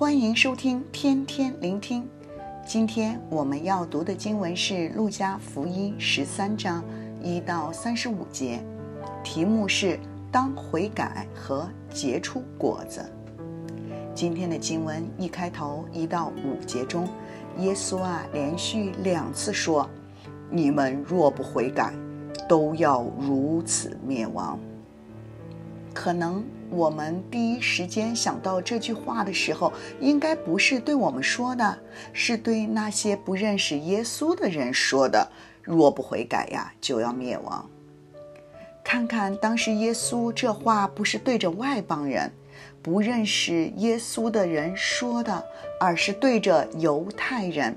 欢迎收听天天聆听。今天我们要读的经文是《路加福音》十三章一到三十五节，题目是“当悔改和结出果子”。今天的经文一开头一到五节中，耶稣啊连续两次说：“你们若不悔改，都要如此灭亡。”可能我们第一时间想到这句话的时候，应该不是对我们说的，是对那些不认识耶稣的人说的。若不悔改呀，就要灭亡。看看当时耶稣这话不是对着外邦人、不认识耶稣的人说的，而是对着犹太人，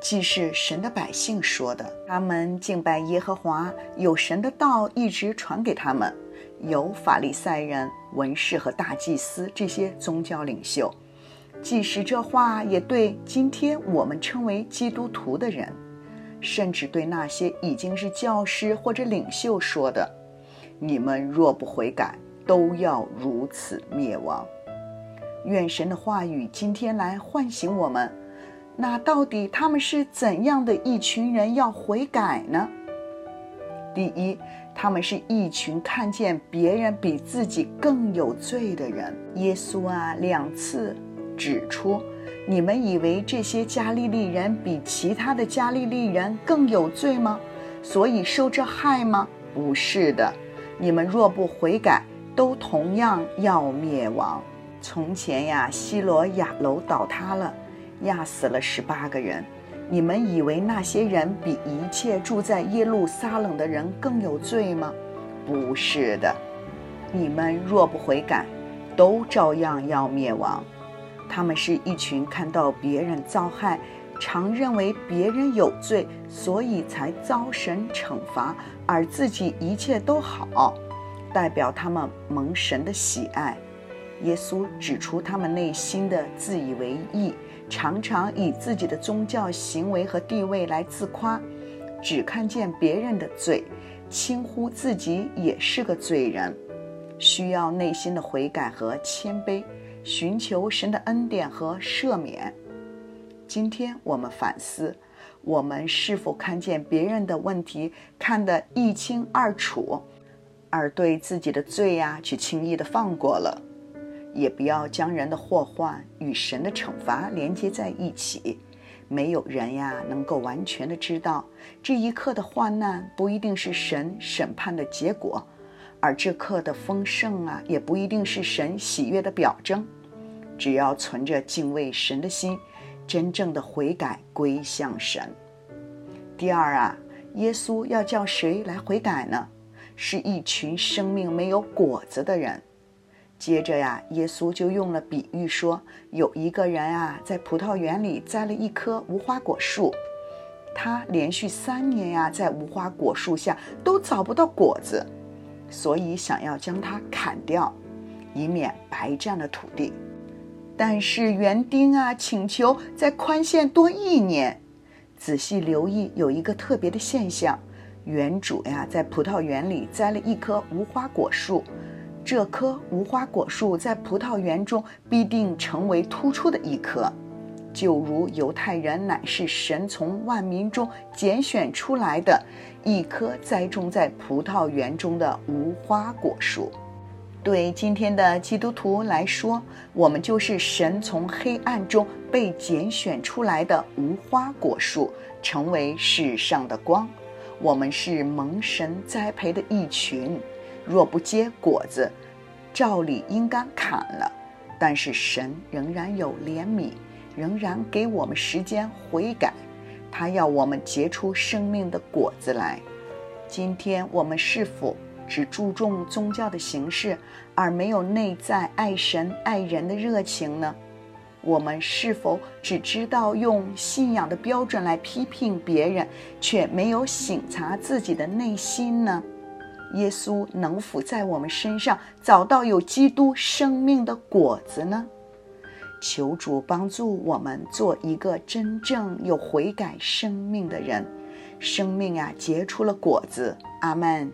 既是神的百姓说的。他们敬拜耶和华，有神的道一直传给他们。有法利赛人、文士和大祭司这些宗教领袖，即使这话也对今天我们称为基督徒的人，甚至对那些已经是教师或者领袖说的：“你们若不悔改，都要如此灭亡。”愿神的话语今天来唤醒我们。那到底他们是怎样的一群人要悔改呢？第一，他们是一群看见别人比自己更有罪的人。耶稣啊，两次指出：你们以为这些加利利人比其他的加利利人更有罪吗？所以受这害吗？不是的，你们若不悔改，都同样要灭亡。从前呀，西罗亚楼倒塌了，压死了十八个人。你们以为那些人比一切住在耶路撒冷的人更有罪吗？不是的，你们若不悔改，都照样要灭亡。他们是一群看到别人遭害，常认为别人有罪，所以才遭神惩罚，而自己一切都好，代表他们蒙神的喜爱。耶稣指出他们内心的自以为义。常常以自己的宗教行为和地位来自夸，只看见别人的罪，轻忽自己也是个罪人，需要内心的悔改和谦卑，寻求神的恩典和赦免。今天我们反思，我们是否看见别人的问题看得一清二楚，而对自己的罪呀，却轻易地放过了？也不要将人的祸患与神的惩罚连接在一起。没有人呀能够完全的知道这一刻的患难不一定是神审判的结果，而这刻的丰盛啊也不一定是神喜悦的表征。只要存着敬畏神的心，真正的悔改归向神。第二啊，耶稣要叫谁来悔改呢？是一群生命没有果子的人。接着呀，耶稣就用了比喻说，有一个人啊，在葡萄园里栽了一棵无花果树，他连续三年呀，在无花果树下都找不到果子，所以想要将它砍掉，以免白占了土地。但是园丁啊，请求再宽限多一年。仔细留意，有一个特别的现象，园主呀，在葡萄园里栽了一棵无花果树。这棵无花果树在葡萄园中必定成为突出的一棵，就如犹太人乃是神从万民中拣选出来的一棵栽种在葡萄园中的无花果树。对今天的基督徒来说，我们就是神从黑暗中被拣选出来的无花果树，成为世上的光。我们是蒙神栽培的一群。若不结果子，照理应该砍了。但是神仍然有怜悯，仍然给我们时间悔改。他要我们结出生命的果子来。今天我们是否只注重宗教的形式，而没有内在爱神爱人的热情呢？我们是否只知道用信仰的标准来批评别人，却没有省察自己的内心呢？耶稣能否在我们身上找到有基督生命的果子呢？求主帮助我们做一个真正有悔改生命的人，生命啊结出了果子。阿门。